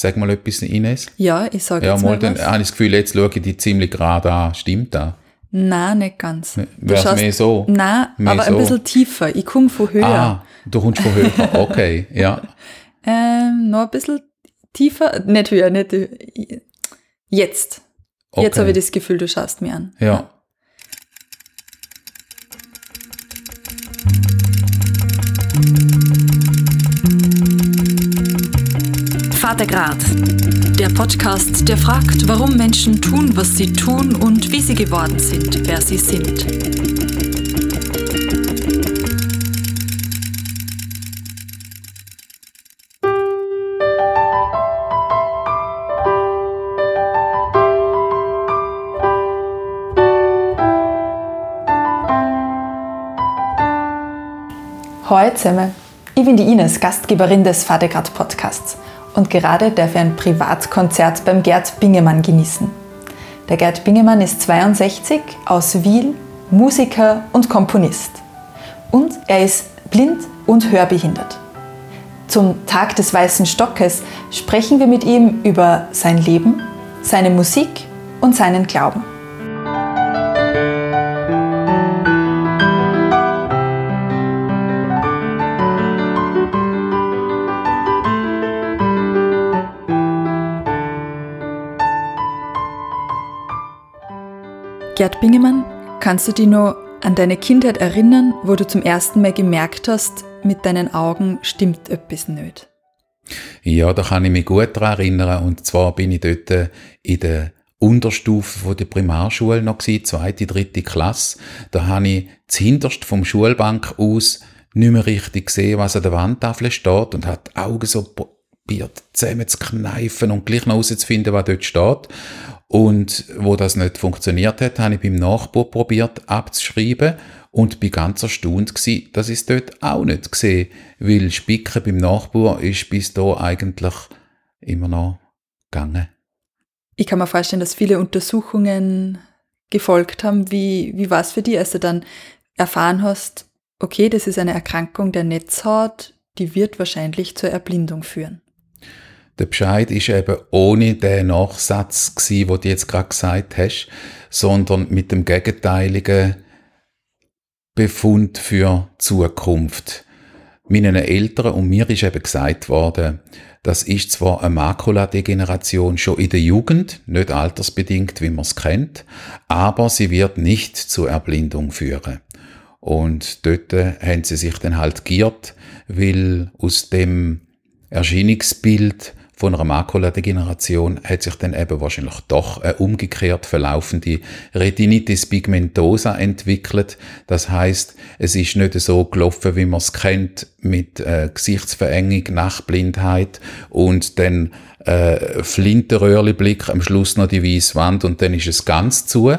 Sag mal etwas, Ines. Ja, ich sage Ja, jetzt mal, mal dann was. habe ich das Gefühl, jetzt schaue ich die ziemlich gerade an. Stimmt das? Nein, nicht ganz. Du Wär's schaust- mehr so? Nein, Mehr aber ein so? bisschen tiefer. Ich komme von höher. Ah, du kommst von höher. Okay, ja. Ähm, noch ein bisschen tiefer. Nicht höher, nicht höher. Jetzt. Okay. Jetzt habe ich das Gefühl, du schaust mir an. Ja. Vatergrad, der Podcast, der fragt, warum Menschen tun, was sie tun und wie sie geworden sind, wer sie sind. Hallo zusammen. Ich bin die Ines, Gastgeberin des Vatergrad Podcasts. Und gerade darf ich ein Privatkonzert beim Gerd Bingemann genießen. Der Gerd Bingemann ist 62, aus Wiel, Musiker und Komponist. Und er ist blind und hörbehindert. Zum Tag des Weißen Stockes sprechen wir mit ihm über sein Leben, seine Musik und seinen Glauben. Gerd Bingemann, kannst du dich noch an deine Kindheit erinnern, wo du zum ersten Mal gemerkt hast, mit deinen Augen stimmt etwas nicht? Ja, da kann ich mich gut daran erinnern. Und zwar bin ich dort äh, in der Unterstufe der Primarschule noch gewesen, zweite, dritte Klasse. Da habe ich zuhinterst vom Schulbank aus nicht mehr richtig gesehen, was an der Wandtafel steht und hat Augen so probiert zusammen zu kneifen und gleich noch herauszufinden, was dort steht. Und wo das nicht funktioniert hat, habe ich beim Nachbar probiert abzuschreiben und bin ganz erstaunt gsi, dass ich es dort auch nicht gesehen, weil Spicken beim Nachbar ist bis da eigentlich immer noch gegangen. Ich kann mir vorstellen, dass viele Untersuchungen gefolgt haben. Wie, wie war es für dich, als du dann erfahren hast, okay, das ist eine Erkrankung der Netzhaut, die wird wahrscheinlich zur Erblindung führen? Der Bescheid ist eben ohne den Nachsatz gsi, den du jetzt gerade gesagt hast, sondern mit dem gegenteiligen Befund für Zukunft. Meinen Eltern und mir ist eben gesagt worden, das ist zwar eine Makuladegeneration schon in der Jugend, nicht altersbedingt, wie man es kennt, aber sie wird nicht zur Erblindung führen. Und dort haben sie sich dann halt giert, weil aus dem Erscheinungsbild von einer Makuladegeneration hat sich dann eben wahrscheinlich doch eine umgekehrt verlaufende Retinitis pigmentosa entwickelt. Das heißt, es ist nicht so gelaufen, wie man es kennt, mit äh, Gesichtsverengung, Nachtblindheit und dann äh, Flintenröhrli-Blick, am Schluss noch die weiße Wand und dann ist es ganz zu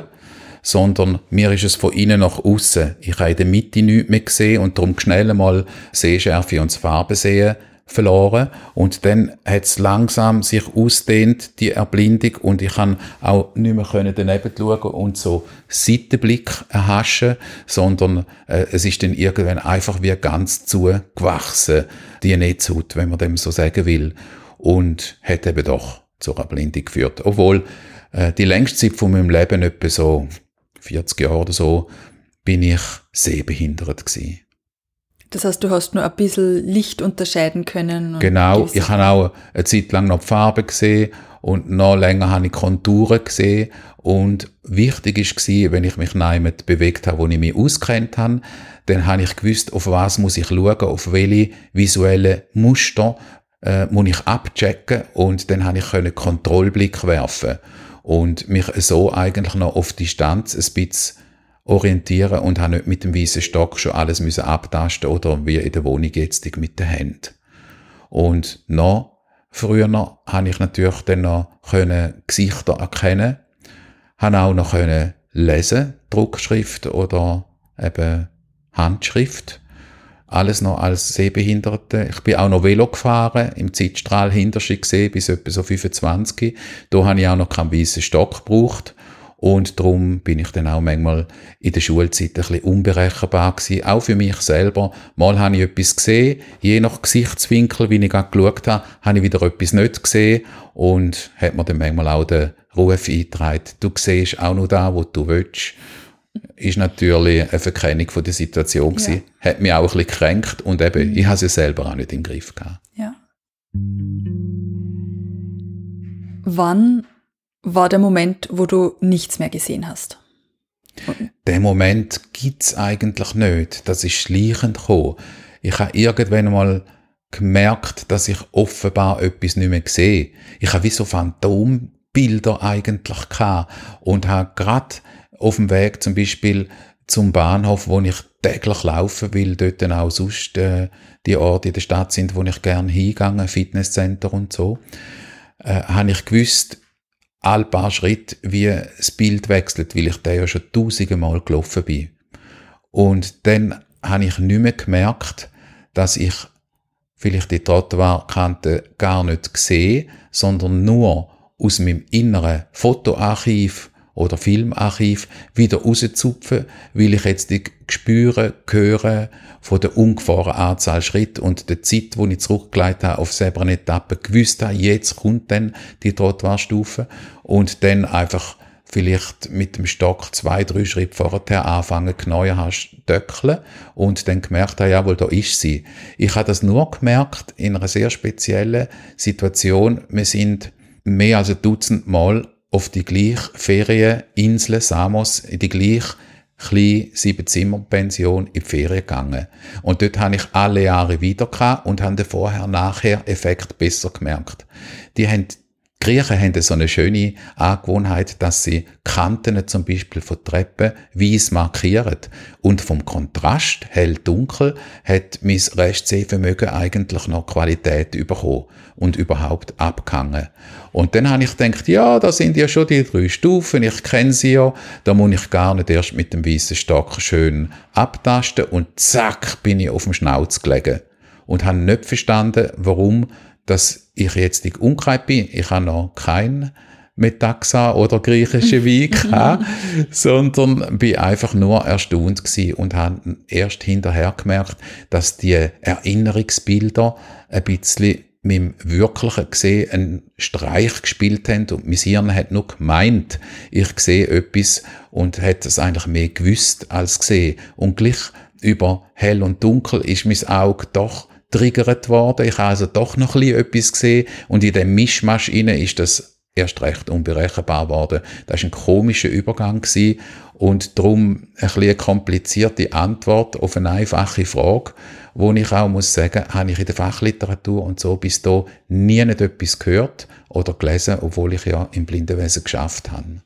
sondern mir ist es von innen nach außen. Ich habe in der Mitte nichts mehr gesehen und darum schnell mal Sehschärfe und das Farbensehen verloren. Und dann hat es langsam sich ausdehnt, die Erblindung, und ich kann auch nicht mehr können daneben schauen und so Seitenblick erhaschen, sondern äh, es ist dann irgendwann einfach wie ganz zugewachsen, die Netzhaut, wenn man dem so sagen will. Und hat eben doch zur Erblindung geführt. Obwohl äh, die längste Zeit von meinem Leben, etwa so 40 Jahre oder so, bin ich sehbehindert gewesen. Das heißt, du hast nur ein bisschen Licht unterscheiden können. Genau, ich habe auch eine Zeit lang noch die Farbe gesehen und noch länger habe ich Konturen gesehen und wichtig war, wenn ich mich neimet bewegt habe, wo ich mich auskennt habe, dann habe ich gewusst, auf was muss ich schauen, auf welche visuelle Muster äh, muss ich abchecken und dann habe ich können Kontrollblick werfen und mich so eigentlich noch auf Distanz ein bisschen orientieren und habe nicht mit dem weißen Stock schon alles müssen abtasten oder wie in der Wohnung jetzt mit den Händen. Und noch früher noch habe ich natürlich dann noch können Gesichter erkennen, habe auch noch können lesen, Druckschrift oder eben Handschrift. Alles noch als Sehbehinderte. Ich bin auch noch Velo gefahren, im Zeitstrahl hinter gesehen, bis etwa so 25. Da habe ich auch noch keinen weißen Stock gebraucht. Und darum bin ich dann auch manchmal in der Schulzeit ein bisschen unberechenbar gewesen, auch für mich selber. Mal habe ich etwas gesehen, je nach Gesichtswinkel, wie ich gerade geschaut habe, habe ich wieder etwas nicht gesehen und hat mir dann manchmal auch den Ruf eingetragen, du siehst auch noch da, wo du willst ist natürlich eine Verkennung von der Situation gewesen. Ja. Hat mich auch ein bisschen gekränkt und eben, ich habe sie selber auch nicht im Griff gehabt. Ja. Wann war der Moment, wo du nichts mehr gesehen hast? Den Moment gibt es eigentlich nicht. Das ist schleichend gekommen. Ich habe irgendwann mal gemerkt, dass ich offenbar etwas nicht mehr sehe. Ich habe wie so Phantombilder eigentlich gehabt und habe gerade auf dem Weg zum Beispiel zum Bahnhof, wo ich täglich laufen will, dort dann auch sonst äh, die Orte in der Stadt sind, wo ich gerne hingehe, Fitnesscenter und so, äh, habe ich gewusst, all paar Schritte, wie das Bild wechselt, weil ich da ja schon tausende Mal gelaufen bin. Und dann habe ich nicht mehr gemerkt, dass ich vielleicht die Trottoirkante gar nicht sehe, sondern nur aus meinem inneren Fotoarchiv oder Filmarchiv wieder rauszupfen, weil ich jetzt die Gespüre höre von der ungefähren Anzahl Schritt und der Zeit, wo ich zurückgelegt habe auf selber eine Etappe, gewusst habe, jetzt kommt dann die Trottoirstufe und dann einfach vielleicht mit dem Stock zwei, drei Schritte vorher anfangen, genauer hast, döckeln und dann gemerkt habe, jawohl, da ist sie. Ich habe das nur gemerkt in einer sehr speziellen Situation. Wir sind mehr als ein Dutzend Mal auf die gleiche Ferieninsel Samos, in die gleiche kleine Sieben-Zimmer-Pension in die Ferien gegangen. Und dort habe ich alle Jahre wieder und habe den Vorher-Nachher-Effekt besser gemerkt. Die haben Griechen haben so eine schöne Angewohnheit, dass sie Kanten zum Beispiel von Treppen weiss markieren. Und vom Kontrast hell-dunkel hat mein Restsehvermögen eigentlich noch Qualität bekommen und überhaupt abgehangen. Und dann habe ich gedacht, ja, da sind ja schon die drei Stufen, ich kenne sie ja, da muss ich gar nicht erst mit dem weißen Stock schön abtasten und zack, bin ich auf dem Schnauz gelegen. Und habe nicht verstanden, warum dass ich jetzt in Unkreis bin. Ich habe noch kein Metaxa oder griechische Wein gehabt, sondern bin einfach nur erstaunt gewesen und habe erst hinterher gemerkt, dass die Erinnerungsbilder ein bisschen mit dem wirklichen gesehen einen Streich gespielt haben und mein Hirn hat nur gemeint, ich sehe etwas und hat es eigentlich mehr gewusst als gesehen. Und gleich über hell und dunkel ist mein Auge doch triggert worden. Ich habe also doch noch ein bisschen etwas gesehen und in dem Mischmasch inne ist das erst recht unberechenbar geworden. Das war ein komischer Übergang gewesen und darum ein bisschen eine komplizierte Antwort auf eine einfache Frage, wo ich auch muss sagen, habe ich in der Fachliteratur und so bis da nie nicht etwas gehört oder gelesen, obwohl ich ja im Blindenwesen geschafft habe.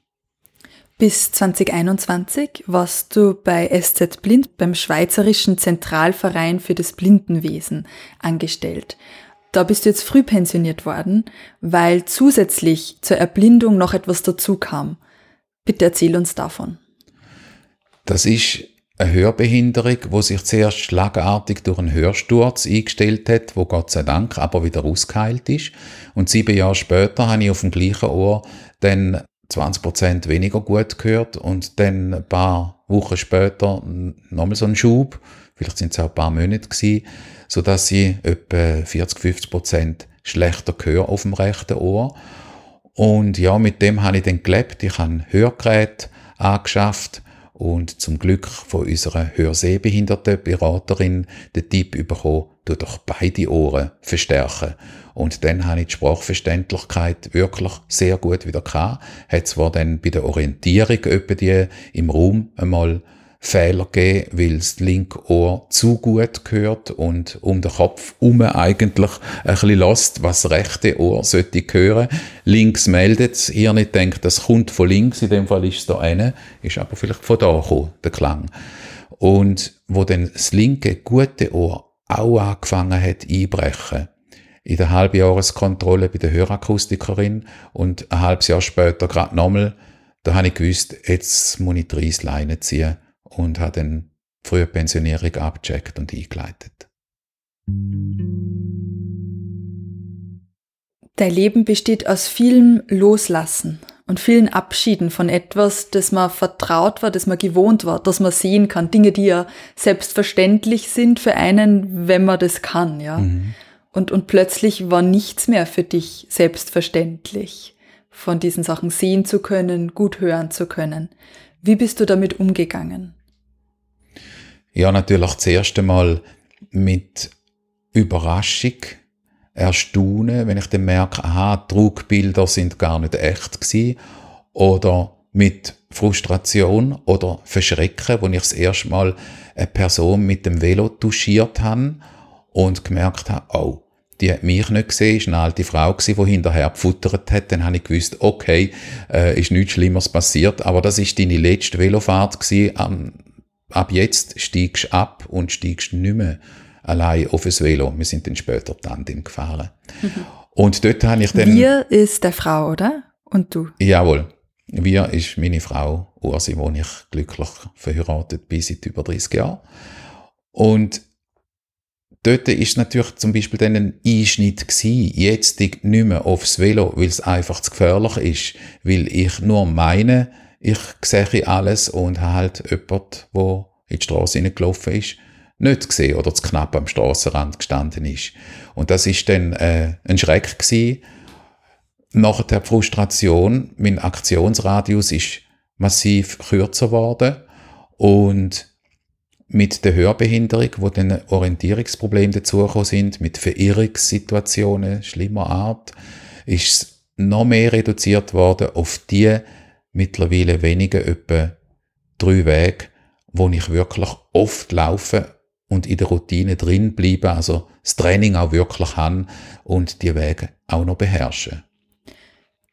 Bis 2021 warst du bei SZ Blind beim Schweizerischen Zentralverein für das Blindenwesen angestellt. Da bist du jetzt früh pensioniert worden, weil zusätzlich zur Erblindung noch etwas dazu kam. Bitte erzähl uns davon. Das ist eine Hörbehinderung, wo sich zuerst schlagartig durch einen Hörsturz eingestellt hat, wo Gott sei Dank aber wieder ausgeheilt ist. Und sieben Jahre später habe ich auf dem gleichen Ohr dann 20% weniger gut gehört und dann ein paar Wochen später nochmal so ein Schub, vielleicht sind es auch ein paar Monate gewesen, sodass ich etwa 40, 50% schlechter höre auf dem rechten Ohr. Und ja, mit dem habe ich dann gelebt. Ich habe ein Hörgerät angeschafft und zum Glück von unserer Hörsehbehinderten Beraterin den Tipp bekommen, du doch beide Ohren verstärken. Und dann habe ich die Sprachverständlichkeit wirklich sehr gut wieder gehabt. Hat zwar dann bei der Orientierung etwa die im Raum einmal Fehler gegeben, weil das linke Ohr zu gut gehört und um den Kopf herum eigentlich ein bisschen lost, was das rechte Ohr sollte hören. Links meldet es, ihr nicht denkt, das kommt von links, in dem Fall ist es da eine, ist aber vielleicht von da gekommen, der Klang. Und wo dann das linke gute Ohr auch angefangen hat einbrechen, in der Halbjahreskontrolle bei der Hörakustikerin und ein halbes Jahr später gerade nochmal, da habe ich gewusst, jetzt muss ich die Reissleine ziehen und habe dann frühe Pensionierung abgecheckt und eingeleitet. Dein Leben besteht aus vielem Loslassen. Und vielen Abschieden von etwas, das man vertraut war, das man gewohnt war, das man sehen kann. Dinge, die ja selbstverständlich sind für einen, wenn man das kann, ja. Mhm. Und, und plötzlich war nichts mehr für dich selbstverständlich, von diesen Sachen sehen zu können, gut hören zu können. Wie bist du damit umgegangen? Ja, natürlich das erste Mal mit Überraschung, Erstaunen, wenn ich dann merke, aha, Trugbilder sind gar nicht echt gewesen, oder mit Frustration oder Verschrecken, wo ich das erste Mal eine Person mit dem Velo touchiert habe und gemerkt habe, oh, die hat mich nicht gesehen, ist eine alte Frau gewesen, die hinterher gefuttert hat. Dann habe ich gewusst, okay, äh, ist nichts Schlimmeres passiert, aber das ist deine letzte Velofahrt gewesen. Ab jetzt steigst du ab und steigst nicht mehr allein auf das Velo. Wir sind dann später Tandem gefahren. Mhm. Und dort habe ich dann... Wir ist der Frau, oder? Und du? Jawohl. Wir ist meine Frau Ursi, wo ich glücklich verheiratet bin seit über 30 Jahren. Und dort ist natürlich zum Beispiel dann ein Einschnitt gewesen. Jetzt nicht mehr aufs Velo, weil es einfach zu gefährlich ist. Weil ich nur meine, ich sehe alles und habe halt jemanden, der in die Straße gelaufen ist, nicht gesehen oder zu knapp am Straßenrand gestanden ist. Und das ist dann äh, ein Schreck gewesen. Nach der Frustration, mein Aktionsradius ist massiv kürzer geworden und mit der Hörbehinderung, wo dann Orientierungsprobleme dazugekommen sind, mit Verirrungssituationen schlimmer Art, ist es noch mehr reduziert worden auf die mittlerweile wenigen etwa drei Wege, wo ich wirklich oft laufe und in der Routine drin bleiben, also das Training auch wirklich haben und die Wege auch noch beherrschen.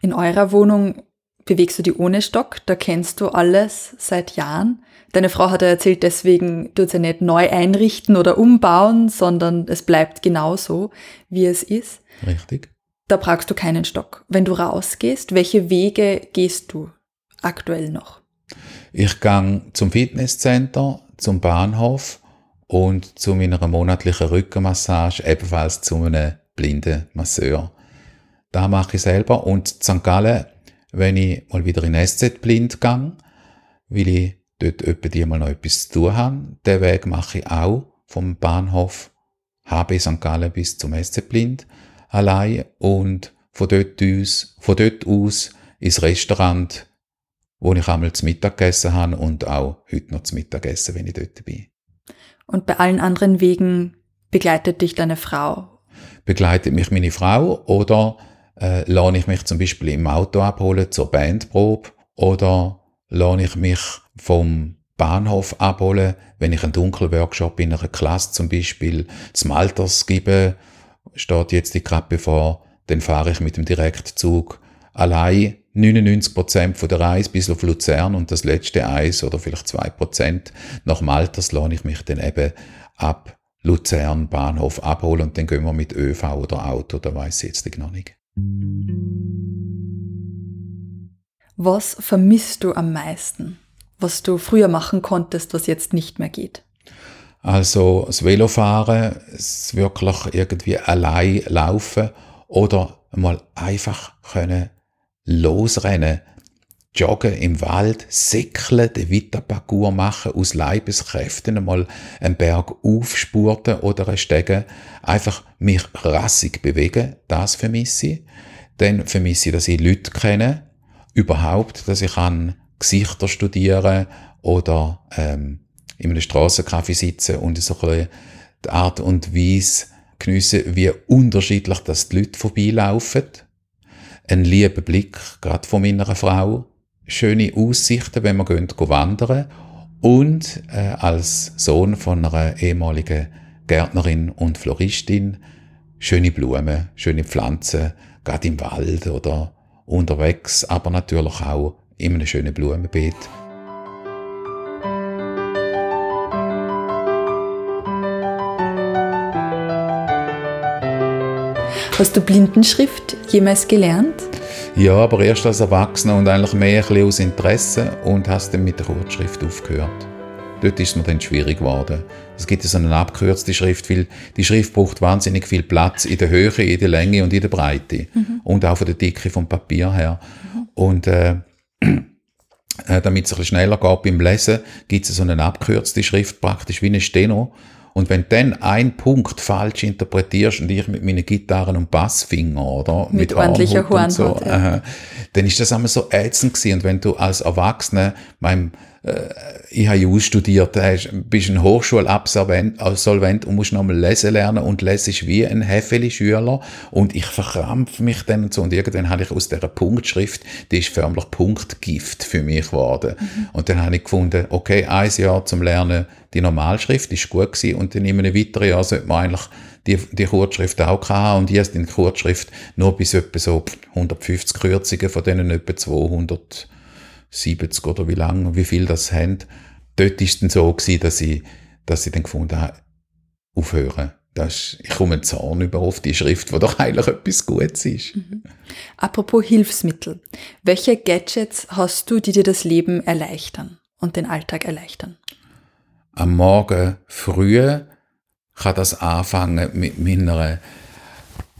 In eurer Wohnung bewegst du die ohne Stock, da kennst du alles seit Jahren. Deine Frau hat ja erzählt, deswegen tut sie ja nicht neu einrichten oder umbauen, sondern es bleibt genauso, wie es ist. Richtig. Da brauchst du keinen Stock. Wenn du rausgehst, welche Wege gehst du aktuell noch? Ich gehe zum Fitnesscenter, zum Bahnhof und zu meiner monatlichen Rückenmassage, ebenfalls zu einem blinden Masseur. Da mache ich selber. Und St. Gallen, wenn ich mal wieder in SZ blind gehe, weil ich dort etwa mal noch etwas zu tun habe. Den Weg mache ich auch vom Bahnhof HB St. Gallen bis zum SZ blind allein und von dort aus, von dort aus ins Restaurant, wo ich einmal zum Mittag gegessen habe und auch heute noch zum Mittag essen, wenn ich dort bin. Und bei allen anderen Wegen begleitet dich deine Frau? Begleitet mich meine Frau oder äh, lade ich mich zum Beispiel im Auto abholen zur Bandprobe oder lade ich mich vom Bahnhof abholen, wenn ich einen Dunkelworkshop in einer Klasse zum Beispiel zum Alters gebe, steht jetzt die gerade bevor, dann fahre ich mit dem Direktzug allein 99% von der Reise bis auf Luzern und das letzte Eis oder vielleicht 2% nach Malters lohne ich mich dann eben ab Luzern Bahnhof abholen und dann gehen wir mit ÖV oder Auto, da weiß ich jetzt noch nicht. Was vermisst du am meisten, was du früher machen konntest, was jetzt nicht mehr geht? Also das Velofahren, es wirklich irgendwie allein laufen oder mal einfach können losrennen, joggen im Wald, säckeln, den Vita-Parcours machen, aus Leibeskräften einmal einen Berg aufspurten oder Stegen, einfach mich rassig bewegen, das vermisse ich. Dann vermisse ich, dass ich Leute kenne, überhaupt, dass ich an Gesichter studieren oder ähm, in einem Strassencafé sitzen und so ein die Art und Weise geniessen, wie unterschiedlich dass die Leute vorbeilaufen ein lieber Blick, gerade von meiner Frau, schöne Aussichten, wenn wir gehen, wandern. Und äh, als Sohn von einer ehemaligen Gärtnerin und Floristin. Schöne Blumen, schöne Pflanzen, gerade im Wald oder unterwegs, aber natürlich auch in einem schönen Blumenbeet. Hast du Blindenschrift jemals gelernt? Ja, aber erst als Erwachsener und eigentlich mehr ein aus Interesse und hast dann mit der Kurzschrift aufgehört. Dort ist es mir dann schwierig geworden. Es gibt so eine abgekürzte Schrift, weil die Schrift braucht wahnsinnig viel Platz in der Höhe, in der Länge und in der Breite. Mhm. Und auch von der Dicke vom Papier her. Mhm. Und äh, äh, damit es ein bisschen schneller geht beim Lesen, gibt es so eine abgekürzte Schrift, praktisch wie eine Steno. Und wenn du dann einen Punkt falsch interpretierst und ich mit meinen Gitarren und Bassfinger, oder? Mit, mit ordentlicher Horn. So, ja. äh, dann ist das einmal so ätzend gewesen. Und wenn du als Erwachsener, meinem ich habe Jus studiert, bist ein Hochschulabsolvent und musst nochmal lesen lernen. Und lesest wie ein Hefeli-Schüler. Und ich verkrampfe mich dann und so. Und irgendwann habe ich aus dieser Punktschrift, die ist förmlich Punktgift für mich geworden. Mhm. Und dann habe ich gefunden, okay, ein Jahr zum Lernen die Normalschrift ist gut gewesen. Und dann in einem weiteren Jahr sollte man eigentlich die, die Kurzschrift auch haben. Und ich habe die Kurzschrift nur bis etwa so 150 Kürzungen von denen etwa 200 70 oder wie lange, wie viel das haben. Dort ist es dann so gewesen, dass ich, dass ich dann gefunden habe, aufhören. Das ist, ich komme Zorn über auf die Schrift, wo doch eigentlich etwas Gutes ist. Mhm. Apropos Hilfsmittel. Welche Gadgets hast du, die dir das Leben erleichtern und den Alltag erleichtern? Am Morgen früh kann das anfangen mit meiner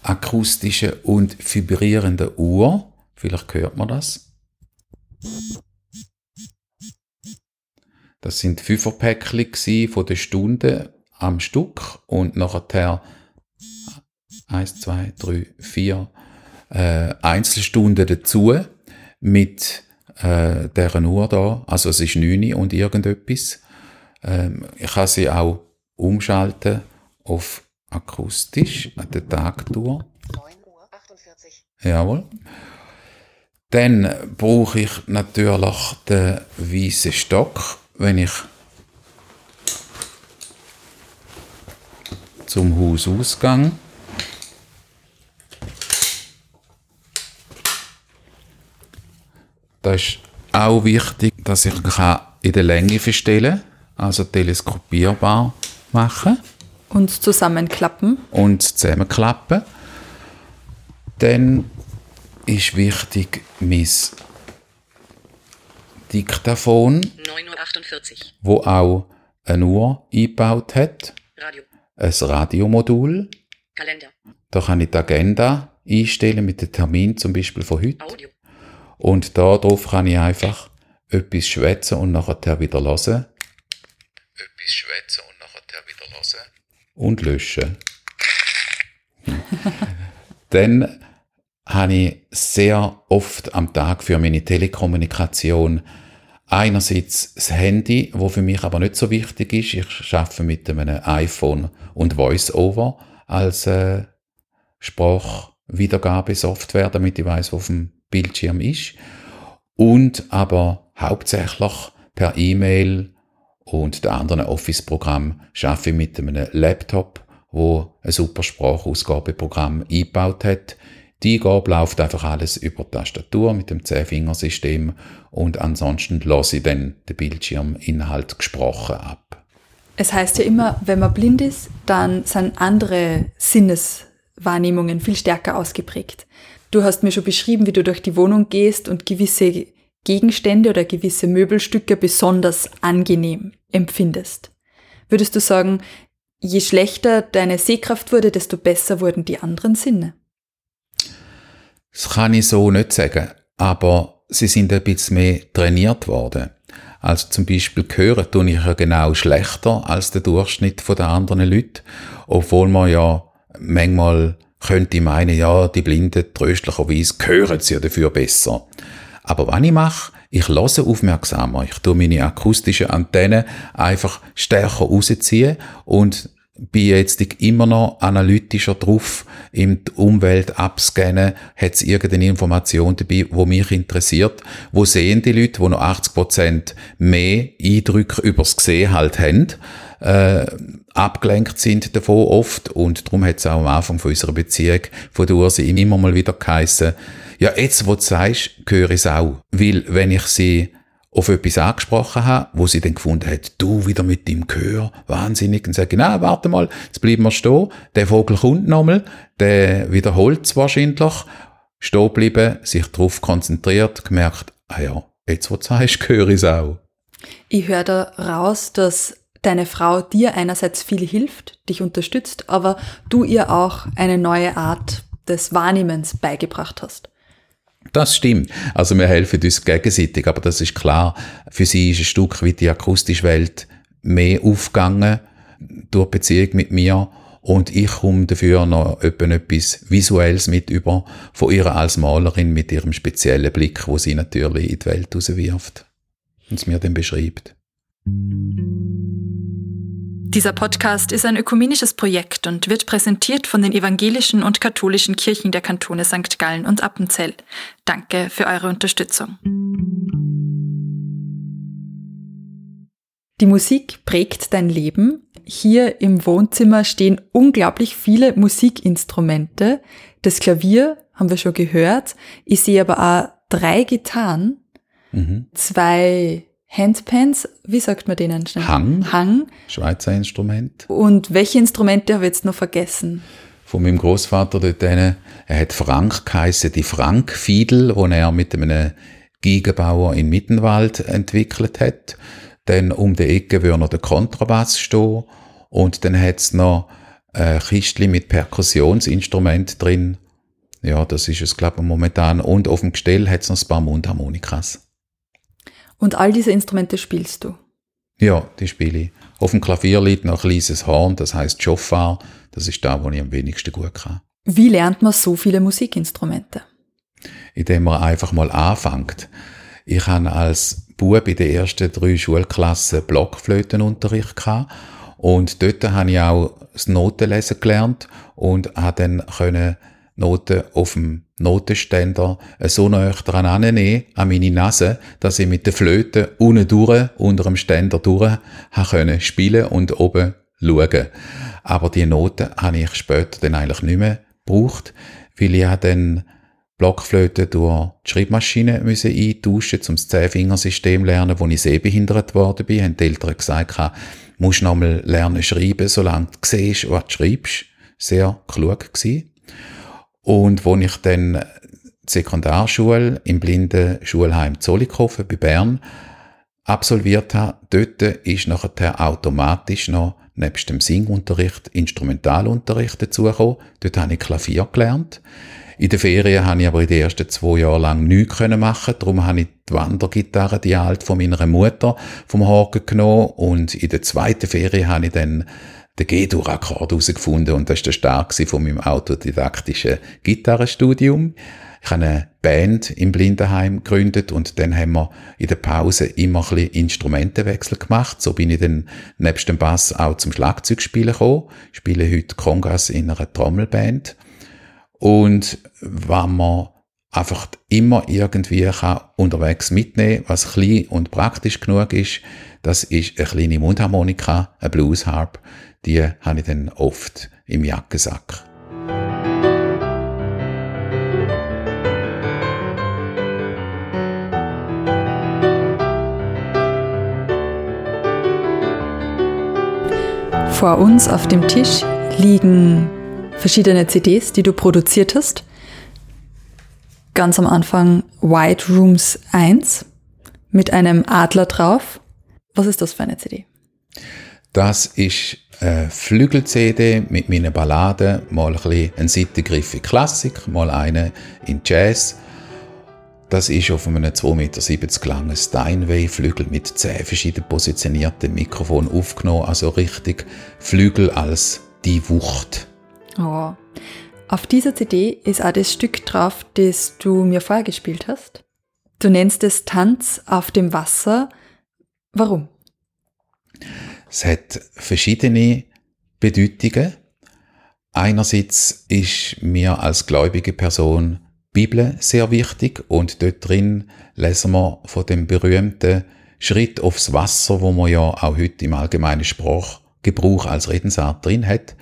akustischen und vibrierenden Uhr. Vielleicht hört man das. Das sind Fünferpäckchen von der Stunde am Stück und nachher eins, zwei, drei, vier äh, Einzelstunden dazu mit äh, deren Uhr da. Also es ist 9 und irgendetwas. Ähm, ich kann sie auch umschalten auf akustisch an der Tagtour. 9 Uhr 48. Jawohl. Dann brauche ich natürlich den weißen Stock, wenn ich zum Haus ausgehe. Das ist auch wichtig, dass ich in der Länge verstellen kann, also teleskopierbar machen. Und zusammenklappen. Und zusammenklappen. Dann ist wichtig mein Diktaphon, 9.48 Uhr, wo auch eine Uhr eingebaut hat, Radio. ein Radiomodul, Kalender. Da kann ich die Agenda einstellen mit dem Termin zum Beispiel von heute. Audio. Und da drauf kann ich einfach etwas schwätzen und nachher wieder hören. Etwas schwätzen und nachher wieder hören. Und löschen. Dann habe ich sehr oft am Tag für meine Telekommunikation einerseits das Handy, wo für mich aber nicht so wichtig ist. Ich arbeite mit einem iPhone und VoiceOver als äh, Sprachwiedergabesoftware, damit ich weiß, wo auf dem Bildschirm ist. Und aber hauptsächlich per E-Mail und den anderen Office-Programm arbeite ich mit einem Laptop, wo ein super Sprachausgabeprogramm eingebaut hat die Eingabe läuft einfach alles über die Tastatur mit dem Zehnfingersystem und ansonsten lasse ich dann den Bildschirminhalt gesprochen ab. Es heißt ja immer, wenn man blind ist, dann sind andere Sinneswahrnehmungen viel stärker ausgeprägt. Du hast mir schon beschrieben, wie du durch die Wohnung gehst und gewisse Gegenstände oder gewisse Möbelstücke besonders angenehm empfindest. Würdest du sagen, je schlechter deine Sehkraft wurde, desto besser wurden die anderen Sinne? Das kann ich so nicht sagen, aber sie sind ein bisschen mehr trainiert worden. Also zum Beispiel hören tue ich ja genau schlechter als der Durchschnitt der anderen Leute, obwohl man ja manchmal könnte meinen, ja, die Blinden tröstlicherweise hören sie ja dafür besser. Aber was ich mache, ich lasse aufmerksamer. Ich tue meine akustischen Antennen einfach stärker rausziehen und bin jetzt immer noch analytischer drauf, in die Umwelt abscannen, hat es irgendeine Information dabei, wo mich interessiert. Wo sehen die Leute, die noch 80% mehr Eindrücke übers Gesehen halt haben, äh, abgelenkt sind davon oft und darum hat es auch am Anfang von unserer Beziehung von der Ursi immer mal wieder geheissen, ja jetzt, wo du sagst, höre ich es auch. Weil, wenn ich sie auf etwas angesprochen habe, wo sie dann gefunden hat, du wieder mit deinem Gehör, wahnsinnig, und sage, na, warte mal, jetzt bleiben wir stehen, der Vogel kommt nochmal, der wiederholt es wahrscheinlich, stehen bleiben, sich darauf konzentriert, gemerkt, ah ja, jetzt wo du sagst, höre ich es auch. Ich höre da raus, dass deine Frau dir einerseits viel hilft, dich unterstützt, aber du ihr auch eine neue Art des Wahrnehmens beigebracht hast. Das stimmt. Also wir helfen uns gegenseitig, aber das ist klar. Für sie ist ein Stück wie die akustische Welt mehr aufgegangen durch Beziehung mit mir und ich komme dafür noch etwas Visuelles mit über von ihr als Malerin mit ihrem speziellen Blick, wo sie natürlich in die Welt rauswirft und es mir dann beschreibt. Dieser Podcast ist ein ökumenisches Projekt und wird präsentiert von den evangelischen und katholischen Kirchen der Kantone St. Gallen und Appenzell. Danke für eure Unterstützung. Die Musik prägt dein Leben. Hier im Wohnzimmer stehen unglaublich viele Musikinstrumente. Das Klavier haben wir schon gehört. Ich sehe aber auch drei Gitarren, mhm. zwei Handpans, wie sagt man denen schnell? Hang. Hang. Schweizer Instrument. Und welche Instrumente habe ich jetzt noch vergessen? Von meinem Großvater dort denen, er hat Frank geheißen, die Frank-Fiedel, die er mit einem Gigenbauer in Mittenwald entwickelt hat. Dann um die Ecke würde noch der Kontrabass stehen. Und dann hat es noch ein Kistchen mit Perkussionsinstrument drin. Ja, das ist es, glaube ich, momentan. Und auf dem Gestell hat es noch ein paar Mundharmonikas. Und all diese Instrumente spielst du? Ja, die spiele ich. Auf dem Klavier liegt noch ein kleines Horn, das heißt Chauffeur. Das ist da, wo ich am wenigsten gut kann. Wie lernt man so viele Musikinstrumente? Indem man einfach mal anfängt. Ich habe als Bub in den ersten drei Schulklassen Blockflötenunterricht gehabt. Und dort habe ich auch das Notenlesen gelernt und habe dann können Noten auf dem Notenständer so nah dran an meine Nase, dass ich mit der Flöte unten durch, unter dem Ständer durch, können spielen und oben schauen. Aber die Noten habe ich später dann eigentlich nicht mehr gebraucht, weil ich dann Blockflöte durch die Schreibmaschine müssen eintauschen, um das Zehnfingersystem lernen, wo ich sehbehindert worden bin. Haben die Eltern gesagt, du musst nochmal lernen schreiben, solange du siehst, was du schreibst. Sehr klug gewesen. Und wo ich dann die Sekundarschule im Blindenschulheim Zollikofen bei Bern absolviert habe, dort ist nachher automatisch noch nebst dem Singunterricht Instrumentalunterricht dazugekommen. Dort habe ich Klavier gelernt. In den Ferien habe ich aber in den ersten zwei Jahren lang nichts machen Darum habe ich die Wandergitarre, die alt von meiner Mutter, vom Haken genommen. Und in der zweiten Ferie habe ich dann den G-Dur-Akkord herausgefunden und das war der Start von meinem autodidaktischen Gitarrenstudium. Ich habe eine Band im Blindenheim gegründet und dann haben wir in der Pause immer ein bisschen Instrumentenwechsel gemacht. So bin ich dann nebst dem Bass auch zum Schlagzeugspielen gekommen. Ich spiele heute Kongas in einer Trommelband. Und wenn man einfach immer irgendwie kann unterwegs mitnehmen was klein und praktisch genug ist, das ist eine kleine Mundharmonika, eine Bluesharp, die habe ich dann oft im Jackensack. Vor uns auf dem Tisch liegen verschiedene CDs, die du produziert hast. Ganz am Anfang White Rooms 1 mit einem Adler drauf. Was ist das für eine CD? Das ist eine Flügel-CD mit meinen Balladen, mal ein bisschen ein Seitengriff in Klassik, mal eine in Jazz. Das ist auf einem 2,70 Meter langen Steinway-Flügel mit zehn verschieden positionierten Mikrofonen aufgenommen, also richtig Flügel als die Wucht. Oh. Auf dieser CD ist auch das Stück drauf, das du mir vorgespielt hast. Du nennst es Tanz auf dem Wasser. Warum? Es hat verschiedene Bedeutungen. Einerseits ist mir als gläubige Person Bibel sehr wichtig und dort drin lesen wir von dem berühmten Schritt aufs Wasser, wo man ja auch heute im allgemeinen Sprachgebrauch als Redensart drin hat.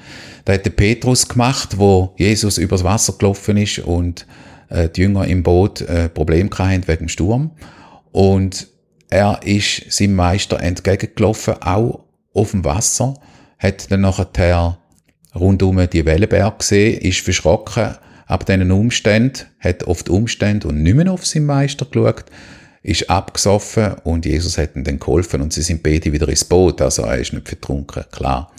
Da hat der Petrus gemacht, wo Jesus übers Wasser gelaufen ist und äh, die Jünger im Boot äh, Problem hatten wegen dem Sturm. Und er ist seinem Meister entgegengelaufen, auch auf dem Wasser, hat dann nachher rundum die Wellenberg gesehen, ist verschrocken. Ab diesen Umständen, hat auf die Umstände und nicht mehr auf seinen Meister geschaut, ist abgesoffen und Jesus hat ihm dann geholfen und sie sind beide wieder ins Boot, also er ist nicht vertrunken, klar.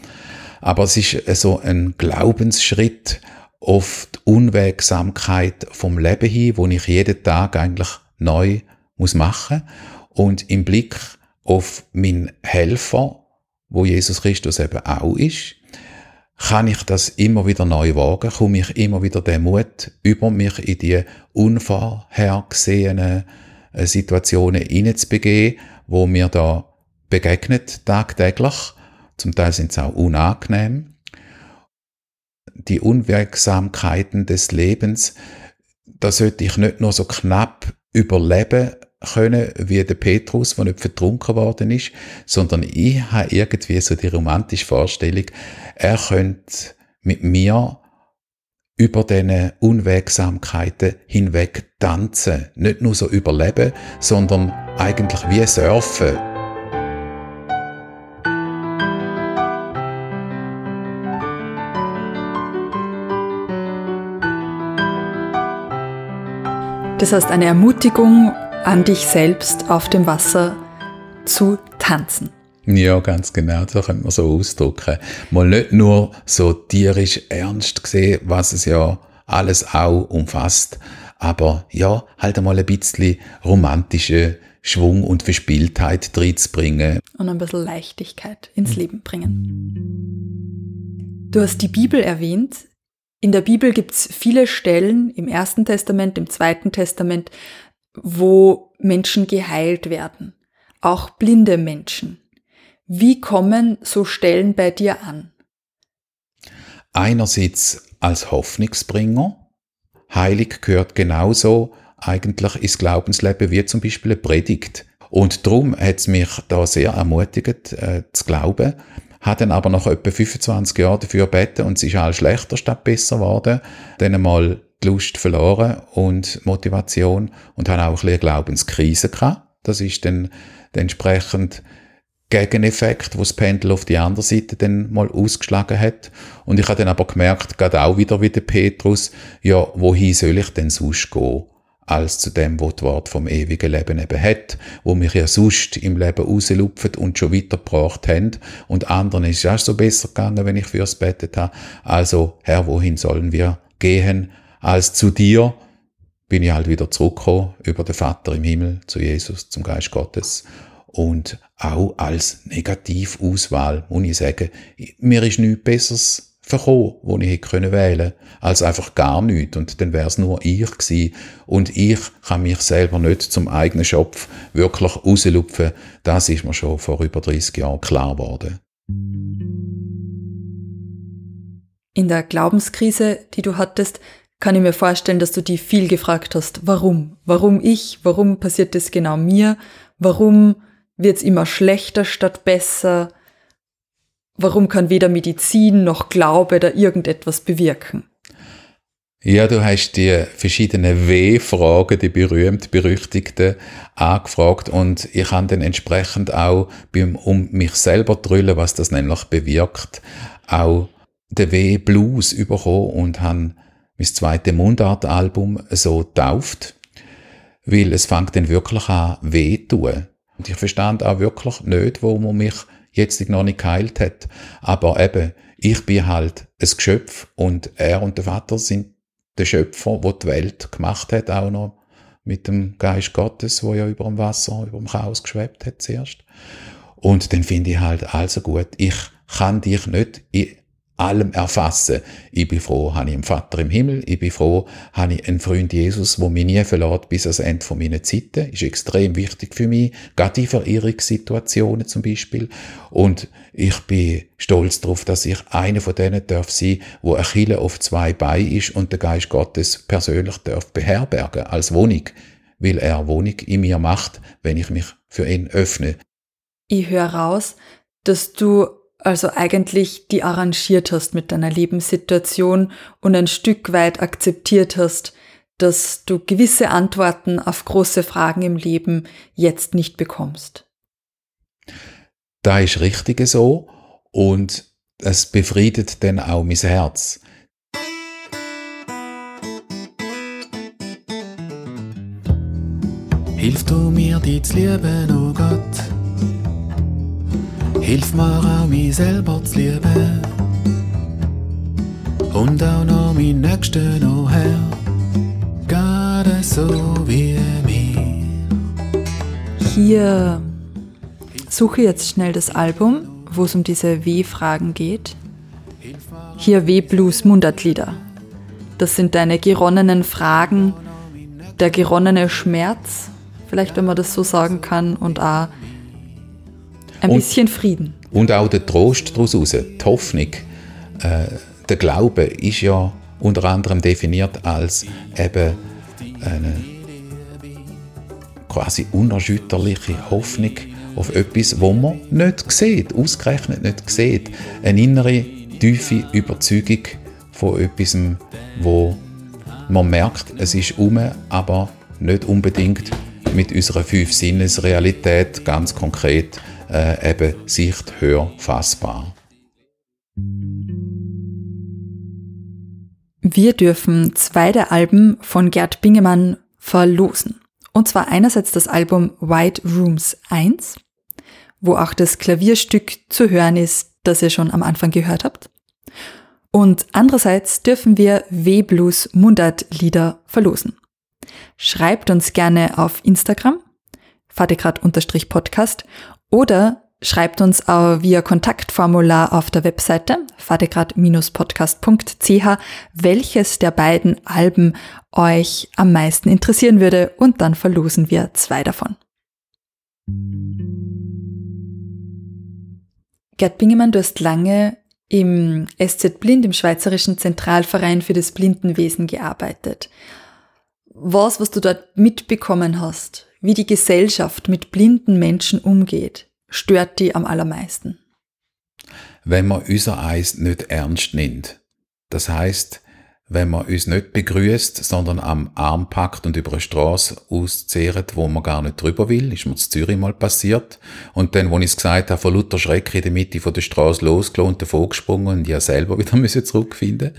Aber es ist so ein Glaubensschritt auf die Unwegsamkeit vom Leben hin, wo ich jeden Tag eigentlich neu muss machen. Und im Blick auf meinen Helfer, wo Jesus Christus eben auch ist, kann ich das immer wieder neu wagen, komme ich immer wieder den Mut über mich in die unvorhergesehenen äh, Situationen hineinzubegeben, wo mir da begegnet tagtäglich. Zum Teil sind es auch unangenehm. Die Unwirksamkeiten des Lebens, da sollte ich nicht nur so knapp überleben können wie der Petrus, der nicht vertrunken worden ist, sondern ich habe irgendwie so die romantische Vorstellung, er könnte mit mir über diese Unwegsamkeiten hinweg tanzen. Nicht nur so überleben, sondern eigentlich wie surfen. Das heißt eine Ermutigung an dich selbst auf dem Wasser zu tanzen. Ja, ganz genau, so könnte man so ausdrücken. Mal nicht nur so tierisch ernst gesehen, was es ja alles auch umfasst, aber ja, halt einmal ein bisschen romantische Schwung und Verspieltheit reinzubringen. Und ein bisschen Leichtigkeit ins Leben bringen. Du hast die Bibel erwähnt. In der Bibel gibt es viele Stellen im Ersten Testament, im Zweiten Testament, wo Menschen geheilt werden. Auch blinde Menschen. Wie kommen so Stellen bei dir an? Einerseits als Hoffnungsbringer. Heilig gehört genauso eigentlich ins Glaubensleben wie zum Beispiel eine Predigt. Und darum hat es mich da sehr ermutigt äh, zu glauben, hat dann aber nach etwa 25 Jahren dafür gebeten und es ist alles schlechter statt besser geworden. Dann einmal die Lust verloren und Motivation und habe auch ein bisschen Glaubenskrise gehabt. Das ist dann entsprechend Gegeneffekt, wo das Pendel auf die andere Seite dann mal ausgeschlagen hat. Und ich habe dann aber gemerkt, gerade auch wieder wie der Petrus, ja, wohin soll ich denn sonst gehen? als zu dem, wo das Wort vom ewigen Leben eben hat, wo mich ja sonst im Leben rauslupfen und schon weitergebracht haben. Und anderen ist es ja so besser gegangen, wenn ich fürs bettet habe. Also, Herr, wohin sollen wir gehen? Als zu dir bin ich halt wieder zurückgekommen über den Vater im Himmel, zu Jesus, zum Geist Gottes und auch als Negativauswahl, muss ich sagen, mir ist nichts Besseres verkommen, wo ich hätte können wählen als einfach gar nichts. Und dann wäre es nur ich gewesen. Und ich kann mich selber nicht zum eigenen Schopf wirklich rauslupfen. Das ist mir schon vor über 30 Jahren klar geworden. In der Glaubenskrise, die du hattest, kann ich mir vorstellen, dass du die viel gefragt hast, warum? Warum ich? Warum passiert das genau mir? Warum wird's immer schlechter statt besser? Warum kann weder Medizin noch Glaube da irgendetwas bewirken? Ja, du hast die verschiedenen W-Fragen, die berühmt berüchtigten, angefragt und ich habe dann entsprechend auch, beim, um mich selber drüllen, was das nämlich bewirkt, auch den W-Blues bekommen und habe mein zweites Mundartalbum so tauft, weil es fängt dann wirklich an weh tun. Und ich verstand auch wirklich nicht, wo man mich jetzt noch nicht geheilt hat. Aber eben, ich bin halt ein Geschöpf und er und der Vater sind der Schöpfer, der die Welt gemacht hat, auch noch mit dem Geist Gottes, wo ja über dem Wasser, über dem Chaos geschwebt hat zuerst. Und dann finde ich halt also gut, ich kann dich nicht allem erfassen. Ich bin froh, habe ich einen Vater im Himmel. Ich bin froh, habe ich einen Freund Jesus, der mich nie verlässt bis ans Ende meiner Zeiten. Ist extrem wichtig für mich. Gerade in Verirrungssituationen zum Beispiel. Und ich bin stolz darauf, dass ich einer von denen darf sein, wo Achille auf zwei Beinen ist und der Geist Gottes persönlich darf beherbergen als Wohnung. Weil er Wohnung in mir macht, wenn ich mich für ihn öffne. Ich höre raus, dass du also eigentlich die arrangiert hast mit deiner Lebenssituation und ein Stück weit akzeptiert hast, dass du gewisse Antworten auf große Fragen im Leben jetzt nicht bekommst. Da ist richtig so und es befriedet dann auch mein Herz. Hilf du mir, dich zu lieben, oh Gott Hilf mir auch, mich selber zu lieben. und auch noch mein Nächster noch her. Gerade so wie mir. Hier suche jetzt schnell das Album, wo es um diese W-Fragen geht. Hier W-Blues Mundartlieder. Das sind deine geronnenen Fragen, der geronnene Schmerz, vielleicht wenn man das so sagen kann, und auch ein Und- bisschen Frieden. Und auch der Trost daraus raus, die Hoffnung, äh, der Glaube ist ja unter anderem definiert als eben eine quasi unerschütterliche Hoffnung auf etwas, wo man nicht sieht, ausgerechnet nicht sieht. Eine innere, tiefe Überzeugung von etwas, wo man merkt, es ist um, aber nicht unbedingt mit unserer Fünf-Sinnes-Realität ganz konkret äh, eben Sicht, Hör, fassbar. Wir dürfen zwei der Alben von Gerd Bingemann verlosen. Und zwar einerseits das Album White Rooms 1, wo auch das Klavierstück zu hören ist, das ihr schon am Anfang gehört habt. Und andererseits dürfen wir W-Blues Mundart-Lieder verlosen. Schreibt uns gerne auf Instagram, fadegrad-podcast oder schreibt uns auch via Kontaktformular auf der Webseite fadegrad-podcast.ch, welches der beiden Alben euch am meisten interessieren würde und dann verlosen wir zwei davon. Gerd Bingemann, du hast lange im SZ Blind, im Schweizerischen Zentralverein für das Blindenwesen gearbeitet. Was, was du dort mitbekommen hast, wie die Gesellschaft mit blinden Menschen umgeht, stört die am allermeisten? Wenn man unser Eis nicht ernst nimmt, das heißt, wenn man uns nicht begrüßt, sondern am Arm packt und über eine Straße auszehrt, wo man gar nicht drüber will, ist mir in Zürich mal passiert. Und dann, wo ich es gesagt habe, vor lauter Schreck in der Mitte von der Straße losgelassen und davon gesprungen und ja selber wieder müssen zurückfinden.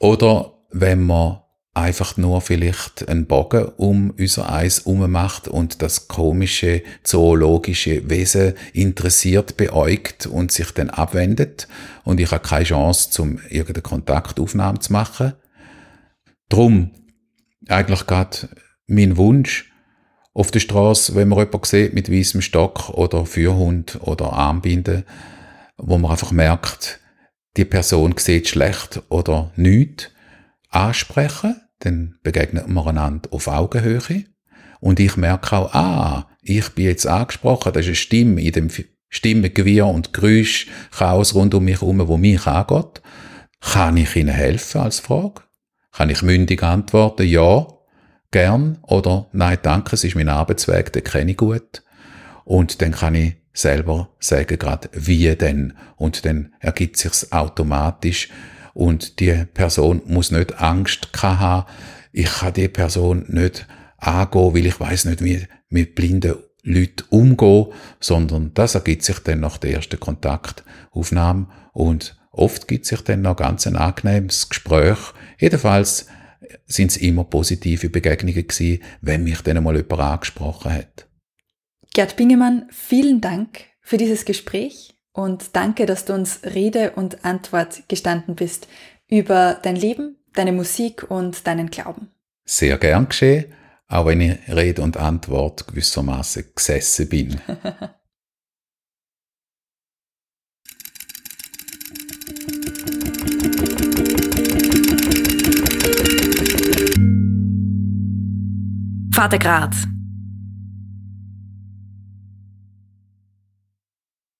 Oder wenn man einfach nur vielleicht einen Bogen um unser Eis macht und das komische zoologische Wesen interessiert beäugt und sich dann abwendet und ich habe keine Chance, zum irgendeine Kontaktaufnahme zu machen. Drum eigentlich gerade mein Wunsch auf der Straße, wenn man jemanden sieht mit weißem Stock oder Führhund oder Armbinde, wo man einfach merkt, die Person sieht schlecht oder nicht, ansprechen, dann begegnet man einander auf Augenhöhe. Und ich merke auch, ah, ich bin jetzt angesprochen, das ist eine Stimme in dem Stimmengewirr und Geräusch, Chaos rund um mich herum, wo mich angeht. Kann ich Ihnen helfen als Frage? Kann ich mündig antworten, ja, gern, oder nein, danke, es ist mein Arbeitsweg, den kenne ich gut. Und dann kann ich selber sagen gerade, wie denn? Und dann ergibt sich's automatisch und die Person muss nicht Angst haben, ich kann die Person nicht angehen, weil ich weiß nicht, wie mit blinden Leuten umgehen, sondern das ergibt sich dann nach der ersten Kontaktaufnahme und oft gibt sich dann noch ganz ein angenehmes Gespräch. Jedenfalls sind es immer positive Begegnungen gewesen, wenn mich dann mal jemand angesprochen hat. Gerd Bingemann, vielen Dank für dieses Gespräch und danke, dass du uns Rede und Antwort gestanden bist über dein Leben, deine Musik und deinen Glauben. Sehr gern geschehen, auch wenn ich Rede und Antwort gewissermaßen gesessen bin. Vatergrad,